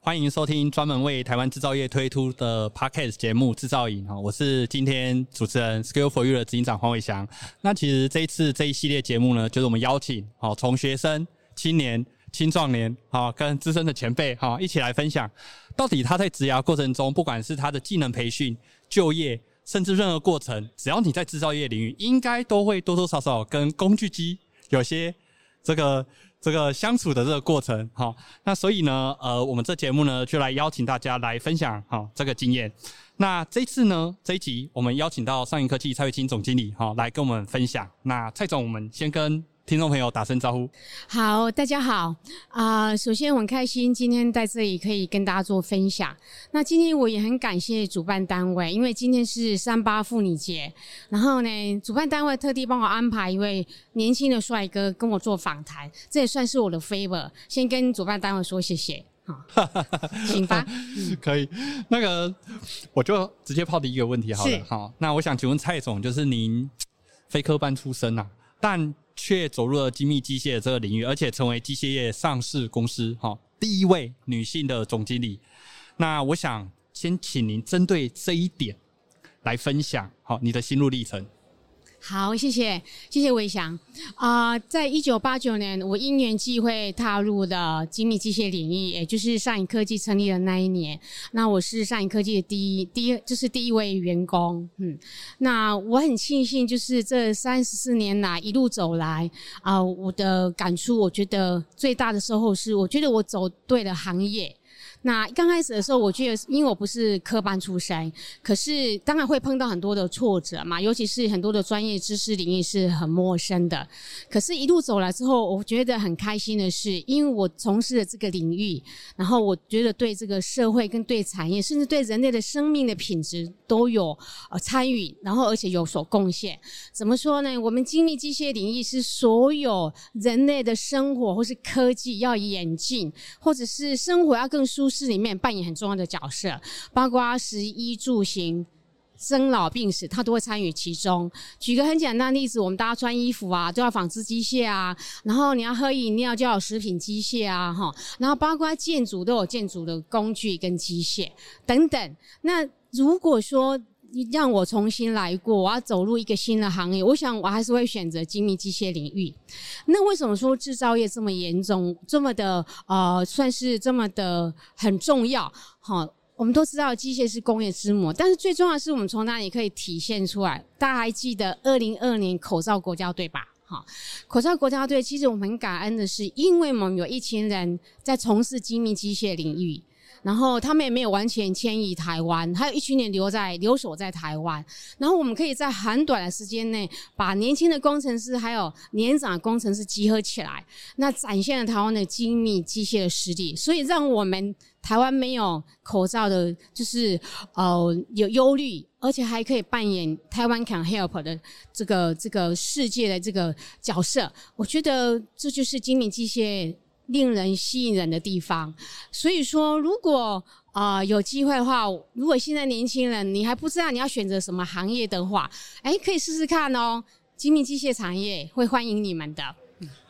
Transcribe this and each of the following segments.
欢迎收听专门为台湾制造业推出的 Podcast 节目《制造营》哈，我是今天主持人 Skill for You 的执行长黄伟翔。那其实这一次这一系列节目呢，就是我们邀请好从学生、青年、青壮年好跟资深的前辈哈一起来分享，到底他在职涯过程中，不管是他的技能培训、就业，甚至任何过程，只要你在制造业领域，应该都会多多少少跟工具机有些这个。这个相处的这个过程，好，那所以呢，呃，我们这节目呢，就来邀请大家来分享，哈，这个经验。那这次呢，这一集我们邀请到上银科技蔡慧清总经理，哈，来跟我们分享。那蔡总，我们先跟。听众朋友，打声招呼。好，大家好啊、呃！首先，我很开心今天在这里可以跟大家做分享。那今天我也很感谢主办单位，因为今天是三八妇女节，然后呢，主办单位特地帮我安排一位年轻的帅哥跟我做访谈，这也算是我的 favor。先跟主办单位说谢谢，好，请吧。可以，那个我就直接抛第一个问题好了。好，那我想请问蔡总，就是您非科班出身啊，但却走入了精密机械这个领域，而且成为机械业上市公司哈第一位女性的总经理。那我想先请您针对这一点来分享好你的心路历程。好，谢谢，谢谢伟翔啊、在一九八九年，我因缘际会踏入了精密机械领域，也就是上影科技成立的那一年。那我是上影科技的第一、第一，就是第一位员工。嗯，那我很庆幸，就是这三十四年来一路走来啊、我的感触，我觉得最大的收获是，我觉得我走对了行业。那刚开始的时候，我觉得因为我不是科班出身，可是当然会碰到很多的挫折嘛，尤其是很多的专业知识领域是很陌生的。可是，一路走来之后，我觉得很开心的是，因为我从事了这个领域，然后我觉得对这个社会跟对产业，甚至对人类的生命的品质都有呃参与，然后而且有所贡献。怎么说呢？我们精密机械领域是所有人类的生活或是科技要演进，或者是生活要更舒。都市里面扮演很重要的角色，包括食衣住行、生老病死，他都会参与其中。举个很简单的例子，我们大家穿衣服啊，都要纺织机械啊，然后你要喝饮料就要有食品机械啊，哈，然后包括建筑都有建筑的工具跟机械等等。那如果说你让我重新来过，我要走入一个新的行业，我想我还是会选择精密机械领域。那为什么说制造业这么严重，这么的呃，算是这么的很重要？好，我们都知道机械是工业之母，但是最重要的是我们从哪里可以体现出来？大家还记得二零二二年口罩国家队吧？好，口罩国家队其实我们很感恩的是，因为我们有一群人在从事精密机械领域。然后他们也没有完全迁移台湾，还有一群人留在留守在台湾。然后我们可以在很短的时间内，把年轻的工程师还有年长的工程师集合起来，那展现了台湾的精密机械的实力。所以让我们台湾没有口罩的，就是呃有忧虑，而且还可以扮演台湾 can help 的这个这个世界的这个角色。我觉得这就是精密机械。令人吸引人的地方，所以说，如果啊、有机会的话，如果现在年轻人你还不知道你要选择什么行业的话，哎，可以试试看哦。精密机械产业会欢迎你们的。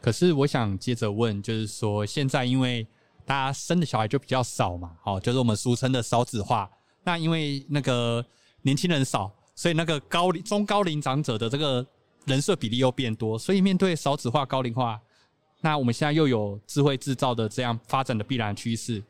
可是我想接着问，就是说，现在因为大家生的小孩就比较少嘛，好，就是我们俗称的少子化。那因为那个年轻人少，所以那个高龄中高龄长者的这个人数比例又变多，所以面对少子化、高龄化。那我们现在又有智慧制造的这样发展的必然趋势，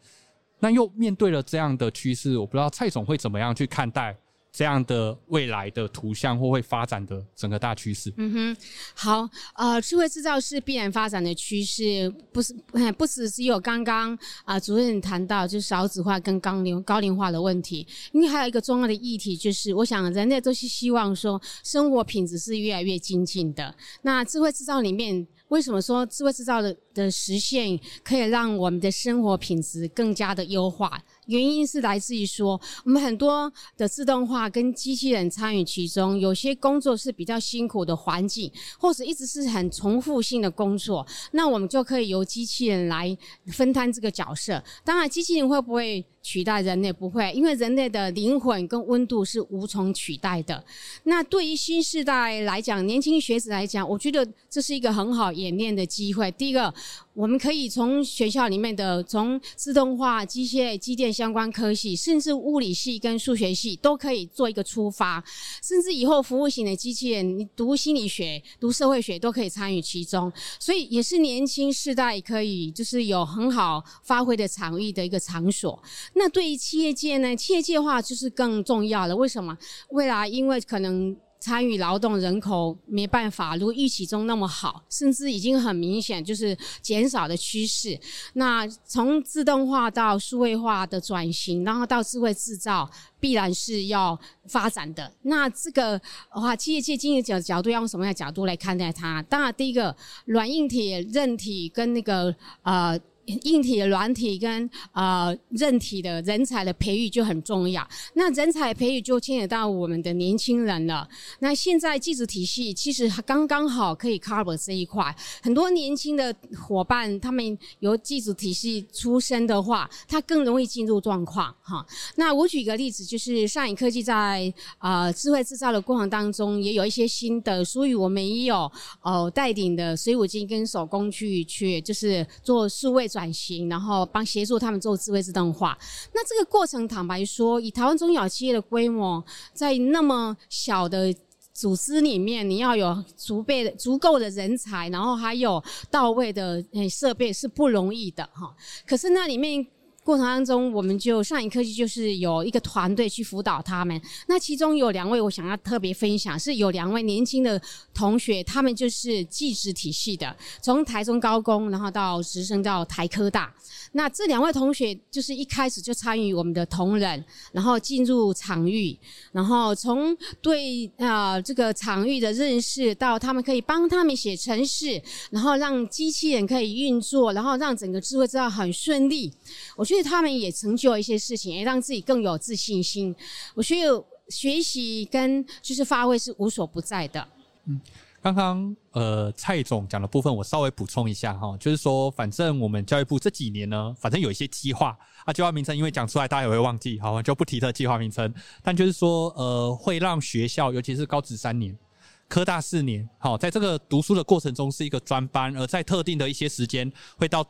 那又面对了这样的趋势，我不知道蔡总会怎么样去看待这样的未来的图像或会发展的整个大趋势？嗯哼，好，呃，智慧制造是必然发展的趋势，不是不只是有刚刚啊主任谈到就是少子化跟高龄高龄化的问题，因为还有一个重要的议题就是，我想人类都是希望说生活品质是越来越精进的，那智慧制造里面。为什么说智慧制造的的实现，可以让我们的生活品质更加的优化。原因是来自于说，我们很多的自动化跟机器人参与其中，有些工作是比较辛苦的环境，或者一直是很重复性的工作，那我们就可以由机器人来分担这个角色。当然，机器人会不会取代人类？不会，因为人类的灵魂跟温度是无从取代的。那对于新世代来讲，年轻学子来讲，我觉得这是一个很好演练的机会。第一个，我们可以从学校里面的从自动化、机械、机电相关科系，甚至物理系跟数学系都可以做一个出发，甚至以后服务型的机器人，你读心理学、读社会学都可以参与其中，所以也是年轻世代可以就是有很好发挥的场域的一个场所。那对于企业界呢？企业界的话就是更重要了。为什么？未来因为可能。参与劳动人口没办法如预期中那么好，甚至已经很明显就是减少的趋势。那从自动化到数位化的转型，然后到智慧制造，必然是要发展的。那这个的话，企业界经营者角度要用什么样的角度来看待它？当然，第一个软硬体、韧体跟那个呃。硬体、软体跟呃韧体的人才的培育就很重要。那人才培育就牵扯到我们的年轻人了。那现在技术体系其实刚刚好可以 cover 这一块。很多年轻的伙伴，他们由技术体系出身的话，他更容易进入状况哈。那我举个例子，就是上影科技在呃智慧制造的过程当中，也有一些新的，所以我们也有呃带领的水五金跟手工去去就是做数位。转型，然后帮协助他们做智慧自动化。那这个过程，坦白说，以台湾中小企业的规模，在那么小的组织里面，你要有足备的、足够的人才，然后还有到位的设备，是不容易的哈。可是那里面。过程当中，我们就上影科技就是有一个团队去辅导他们。那其中有两位，我想要特别分享，是有两位年轻的同学，他们就是技职体系的，从台中高工，然后到直升到台科大。那这两位同学就是一开始就参与我们的同仁，然后进入场域，然后从对啊、这个场域的认识到他们可以帮他们写程式，然后让机器人可以运作，然后让整个智慧制造很顺利。我觉他们也成就了一些事情，也让自己更有自信心。我觉得学习跟就是发挥是无所不在的。嗯。刚刚呃蔡总讲的部分，我稍微补充一下哈，就是说，反正我们教育部这几年呢，反正有一些计划啊，计划名称因为讲出来大家也会忘记，好，我就不提这计划名称。但就是说，呃，会让学校，尤其是高职三年、科大四年，好，在这个读书的过程中是一个专班，而在特定的一些时间，会到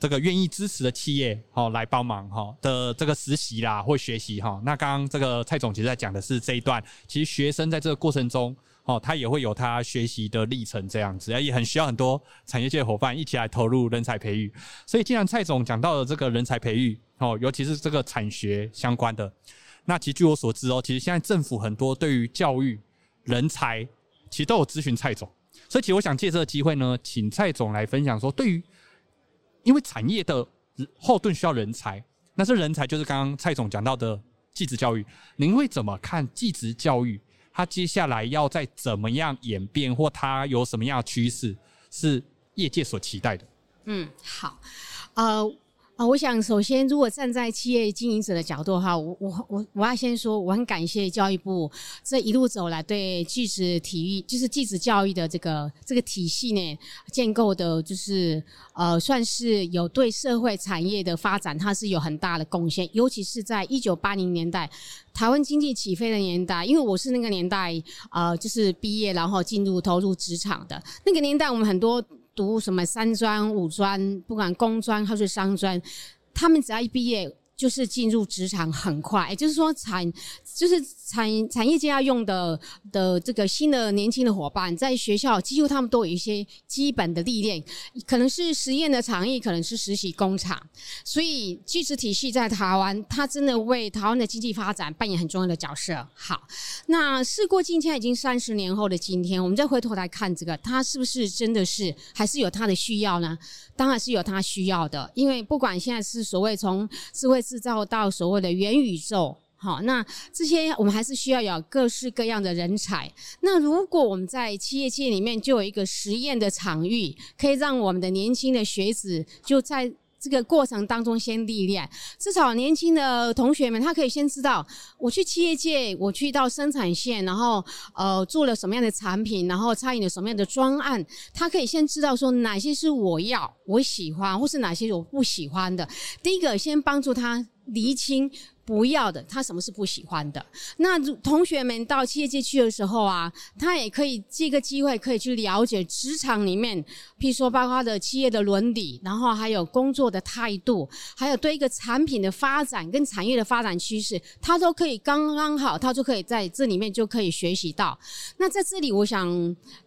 这个愿意支持的企业，好来帮忙哈的这个实习啦或学习哈。那刚刚这个蔡总其实在讲的是这一段，其实学生在这个过程中。哦，他也会有他学习的历程，这样子，也很需要很多产业界伙伴一起来投入人才培育。所以，既然蔡总讲到了这个人才培育，哦，尤其是这个产学相关的，那其实据我所知哦，其实现在政府很多对于教育人才，其实都有咨询蔡总。所以，其实我想借这个机会呢，请蔡总来分享说，对于因为产业的后盾需要人才，那这人才就是刚刚蔡总讲到的继职教育，您会怎么看继职教育？它接下来要再怎么样演变，或它有什么样的趋势，是业界所期待的？嗯，好，呃。啊，我想首先，如果站在企业经营者的角度哈，我我我我要先说，我很感谢教育部这一路走来对技职体育，就是技职教育的这个这个体系呢建构的，就是呃，算是有对社会产业的发展，它是有很大的贡献。尤其是在一九八零年代台湾经济起飞的年代，因为我是那个年代呃，就是毕业然后进入投入职场的那个年代，我们很多。读什么三专、五专，不管工专还是商专，他们只要一毕业。就是进入职场很快，也就是说产就是产产业界要用的的这个新的年轻的伙伴，在学校几乎他们都有一些基本的历练，可能是实验的场域，可能是实习工厂，所以技职体系在台湾，它真的为台湾的经济发展扮演很重要的角色。好，那事过境迁，已经三十年后的今天，我们再回头来看这个，它是不是真的是还是有它的需要呢？当然是有它需要的，因为不管现在是所谓从智慧。制造到所谓的元宇宙，好，那这些我们还是需要有各式各样的人才。那如果我们在企业界里面就有一个实验的场域，可以让我们的年轻的学子就在。这个过程当中先历练，至少年轻的同学们他可以先知道，我去企业界，我去到生产线，然后呃做了什么样的产品，然后参与了什么样的专案，他可以先知道说哪些是我要、我喜欢，或是哪些我不喜欢的。第一个，先帮助他厘清。不要的，他什么是不喜欢的？那同学们到企业界去的时候啊，他也可以这个机会可以去了解职场里面，譬如说包括的企业的伦理，然后还有工作的态度，还有对一个产品的发展跟产业的发展趋势，他都可以刚刚好，他就可以在这里面就可以学习到。那在这里，我想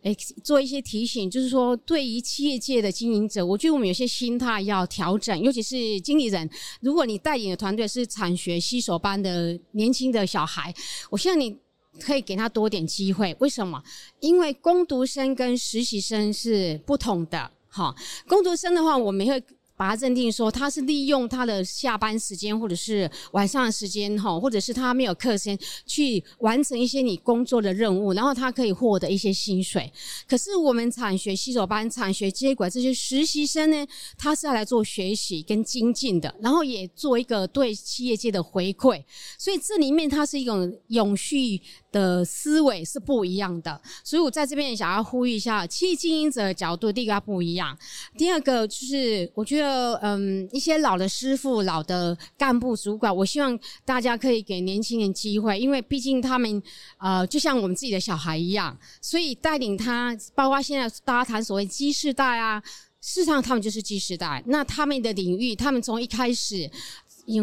诶做一些提醒，就是说对于企业界的经营者，我觉得我们有些心态要调整，尤其是经理人，如果你带领的团队是产学。新手班的年轻的小孩，我希望你可以给他多点机会。为什么？因为工读生跟实习生是不同的。哈，工读生的话，我们会。把它认定说他是利用他的下班时间或者是晚上的时间哈，或者是他没有课时间去完成一些你工作的任务，然后他可以获得一些薪水。可是我们产学洗手班、产学接轨这些实习生呢，他是要来做学习跟精进的，然后也做一个对企业界的回馈。所以这里面它是一种永续的思维是不一样的。所以我在这边也想要呼吁一下，企业经营者的角度，第一个不一样，第二个就是我觉得。嗯，一些老的师傅、老的干部、主管，我希望大家可以给年轻人机会，因为毕竟他们呃，就像我们自己的小孩一样，所以带领他，包括现在大家谈所谓 Z 世代啊，事实上他们就是 Z 世代。那他们的领域，他们从一开始，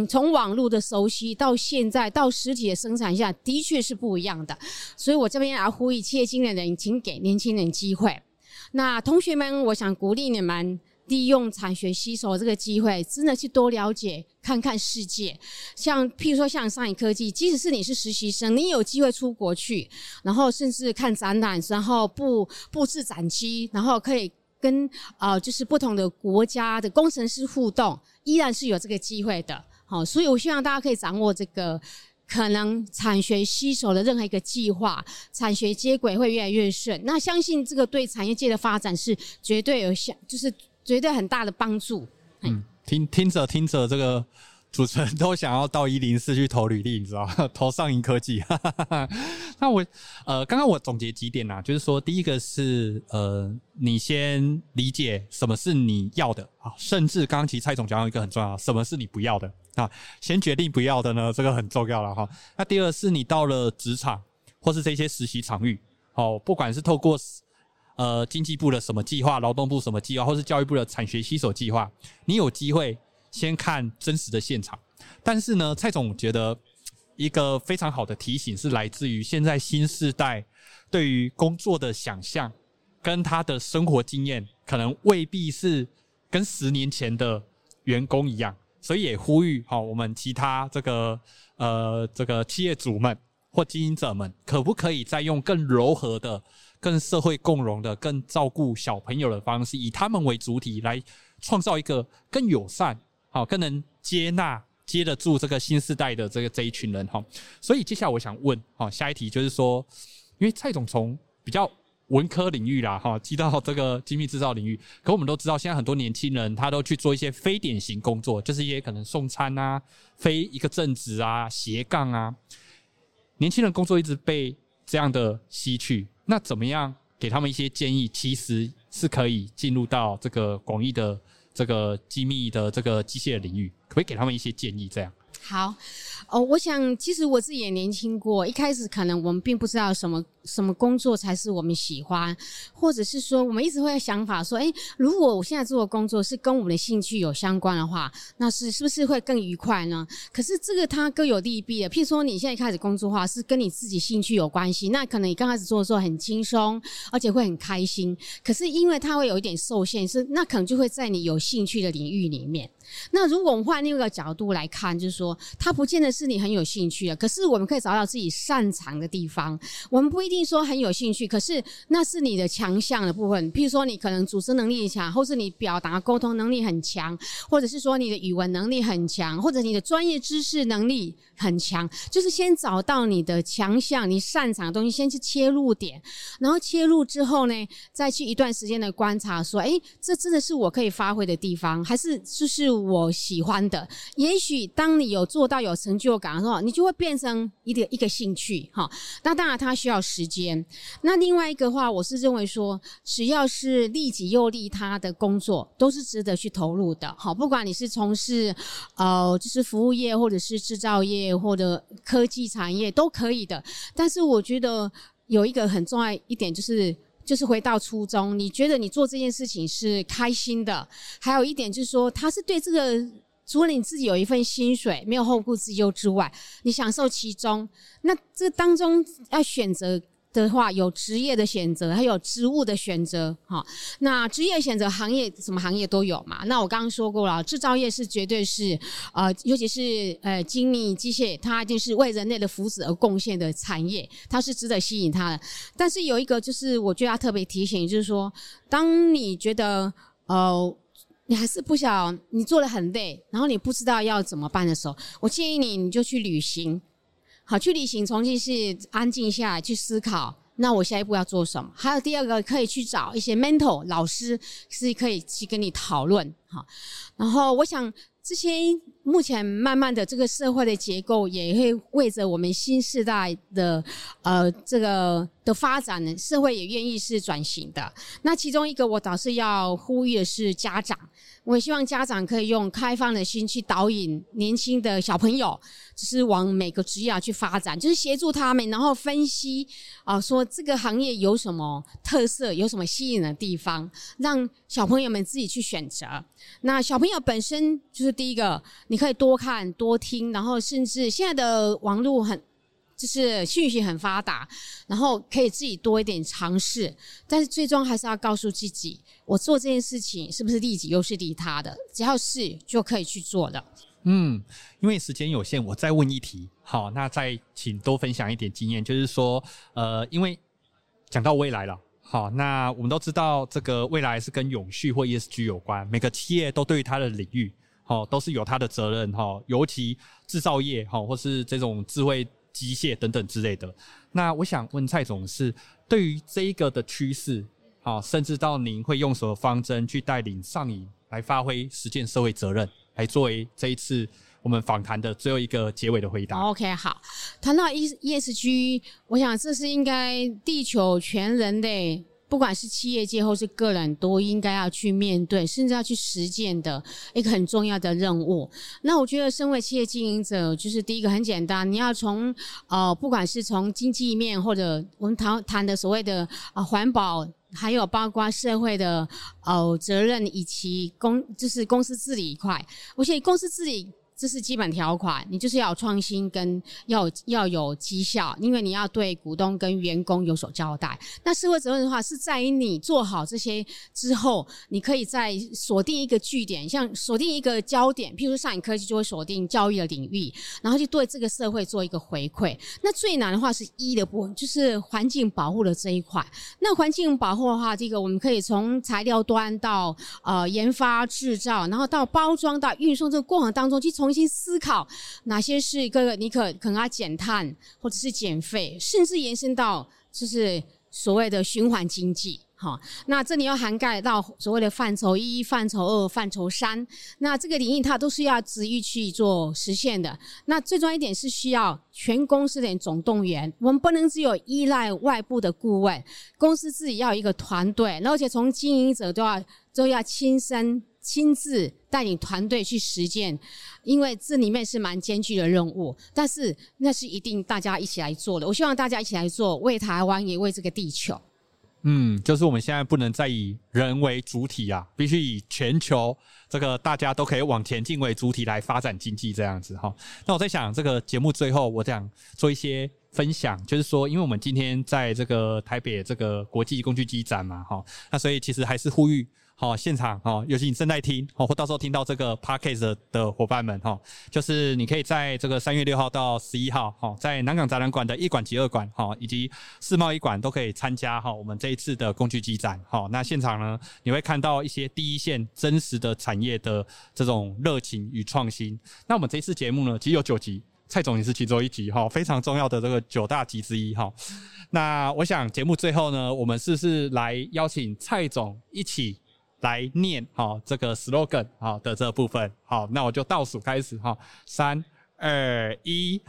从网络的熟悉到现在到实体的生产下，的确是不一样的。所以我这边要呼吁企业经理人，请给年轻人机会。那同学们，我想鼓励你们。利用产学携手这个机会，真的去多了解、看看世界。像譬如说，像上银科技，即使是你是实习生，你有机会出国去，然后甚至看展览，然后布布置展区，然后可以跟呃，就是不同的国家的工程师互动，依然是有这个机会的。好，所以我希望大家可以掌握这个可能产学携手的任何一个计划，产学接轨会越来越顺。那相信这个对产业界的发展是绝对有效，就是。绝对很大的帮助。嗯，听听着听着，这个主持人都想要到一零四去投履历，你知道？投上银科技。那我呃，刚刚我总结几点呐、就是说，第一个是呃，你先理解什么是你要的啊，甚至刚刚其实蔡总讲到一个很重要，什么是你不要的啊？先决定不要的呢，这个很重要了哈。那第二是你到了职场或是这些实习场域，哦，不管是透过。呃，经济部的什么计划，劳动部什么计划，或是教育部的产学携手计划，你有机会先看真实的现场。但是呢，蔡总觉得一个非常好的提醒是来自于现在新时代对于工作的想象跟他的生活经验，可能未必是跟十年前的员工一样，所以也呼吁好我们其他这个呃这个企业主们或经营者们，可不可以再用更柔和的。更社会共融的、更照顾小朋友的方式，以他们为主体来创造一个更友善、好、更能接纳、接得住这个新时代的这个这一群人哈。所以接下来我想问，哈，下一题就是说，因为蔡总从比较文科领域啦，哈，提到这个精密制造领域，可我们都知道，现在很多年轻人他都去做一些非典型工作，就是一些可能送餐啊、非一个正职啊、斜杠啊，年轻人工作一直被这样的吸去。那怎么样给他们一些建议？其实是可以进入到这个广义的这个精密的这个机械领域，可不可以给他们一些建议？这样。好，哦，我想其实我自己也年轻过，一开始可能我们并不知道什么什么工作才是我们喜欢，或者是说我们一直会有想法说，诶，如果我现在做的工作是跟我们的兴趣有相关的话，那是是不是会更愉快呢？可是这个它各有利弊的。譬如说你现在开始工作的话，是跟你自己兴趣有关系，那可能你刚开始做的时候很轻松，而且会很开心。可是因为它会有一点受限，是那可能就会在你有兴趣的领域里面。那如果我们换另一个角度来看，就是说，它不见得是你很有兴趣的，可是我们可以找到自己擅长的地方。我们不一定说很有兴趣，可是那是你的强项的部分。譬如说，你可能组织能力强，或是你表达沟通能力很强，或者是说你的语文能力很强，或者你的专业知识能力很强，就是先找到你的强项，你擅长的东西，先去切入点，然后切入之后呢，再去一段时间的观察，说，哎，这真的是我可以发挥的地方，还是就是我喜欢的？也许当你有做到有成就感的时候，你就会变成一个一个兴趣，哈。那当然它需要时间。那另外一个话，我是认为说，只要是利己又利他的工作，都是值得去投入的，好，不管你是从事呃，就是服务业或者是制造业。或者科技产业都可以的，但是我觉得有一个很重要一点，就是就是回到初衷。你觉得你做这件事情是开心的，还有一点就是说，他是对这个除了你自己有一份薪水，没有后顾之忧之外，你享受其中。那这当中要选择。的话，有职业的选择，还有职务的选择，哈。那职业选择行业，什么行业都有嘛。那我刚刚说过了，制造业是绝对是，呃，尤其是呃精密机械，它一定是为人类的福祉而贡献的产业，它是值得吸引它的。但是有一个，就是我觉得要特别提醒，就是说，当你觉得呃你还是不想，你做的很累，然后你不知道要怎么办的时候，我建议你，你就去旅行。好，去旅行，重新是安静下来去思考，那我下一步要做什么？还有第二个，可以去找一些 mentor 老师，是可以去跟你讨论。好，然后我想这些目前慢慢的这个社会的结构也会为着我们新时代的呃这个的发展，社会也愿意是转型的。那其中一个我倒是要呼吁的是家长。我希望家长可以用开放的心去导引年轻的小朋友，就是往每个职业去发展，就是协助他们，然后分析啊，说这个行业有什么特色，有什么吸引的地方，让小朋友们自己去选择。那小朋友本身就是第一个，你可以多看多听，然后甚至现在的网络很。就是讯息很发达，然后可以自己多一点尝试，但是最终还是要告诉自己，我做这件事情是不是利己又是利他的，只要是就可以去做的。嗯，因为时间有限，我再问一题，好，那再请多分享一点经验，就是说，呃，因为讲到未来了，好，那我们都知道这个未来是跟永续或 ESG 有关，每个企业都对于它的领域，好，都是有它的责任，哈，尤其制造业，哈，或是这种智慧。机械等等之类的，那我想问蔡总是对于这一个的趋势，好，甚至到您会用什么方针去带领上瘾来发挥实践社会责任，来作为这一次我们访谈的最后一个结尾的回答。OK，好，谈到 E ESG，我想这是应该地球全人类。不管是企业界或是个人，都应该要去面对，甚至要去实践的一个很重要的任务。那我觉得，身为企业经营者，就是第一个很简单，你要从呃，不管是从经济面，或者我们谈谈的所谓的啊环保，还有包括社会的呃责任，以及公就是公司治理一块，我觉得公司治理。这是基本条款，你就是要有创新跟要要有绩效，因为你要对股东跟员工有所交代。那社会责任的话，是在于你做好这些之后，你可以在锁定一个据点，像锁定一个焦点，譬如说上影科技就会锁定教育的领域，然后就对这个社会做一个回馈。那最难的话是一的部分，就是环境保护的这一块。那环境保护的话，这个我们可以从材料端到呃研发制造，然后到包装到运送这个过程当中去从。重新思考哪些是一个你可可能要减碳，或者是减废，甚至延伸到就是所谓的循环经济。哈，那这里要涵盖到所谓的范畴一、范畴二、范畴三。那这个领域它都是要直接去做实现的。那最重要一点是需要全公司的总动员，我们不能只有依赖外部的顾问，公司自己要一个团队，而且从经营者都要都要亲身。亲自带领团队去实践，因为这里面是蛮艰巨的任务，但是那是一定大家一起来做的。我希望大家一起来做，为台湾也为这个地球。嗯，就是我们现在不能再以人为主体啊，必须以全球这个大家都可以往前进为主体来发展经济这样子哈。那我在想，这个节目最后我想做一些分享，就是说，因为我们今天在这个台北这个国际工具机展嘛，哈，那所以其实还是呼吁。好，现场哈，尤其你正在听哦，或到时候听到这个 podcast 的伙伴们哈，就是你可以在这个三月六号到十一号，哈，在南港展览馆的一馆及二馆，哈，以及世贸一馆都可以参加哈，我们这一次的工具机展，哈，那现场呢，你会看到一些第一线真实的产业的这种热情与创新。那我们这一次节目呢，其实有九集。蔡总也是其中一集哈，非常重要的这个九大集之一哈。那我想节目最后呢，我们是不是来邀请蔡总一起来念哈这个 slogan 好的这部分？好，那我就倒数开始哈，三二一，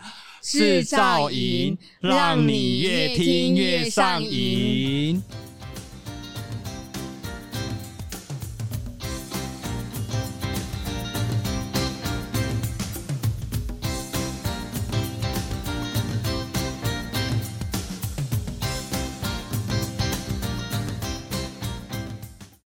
制造营让你越听越上瘾。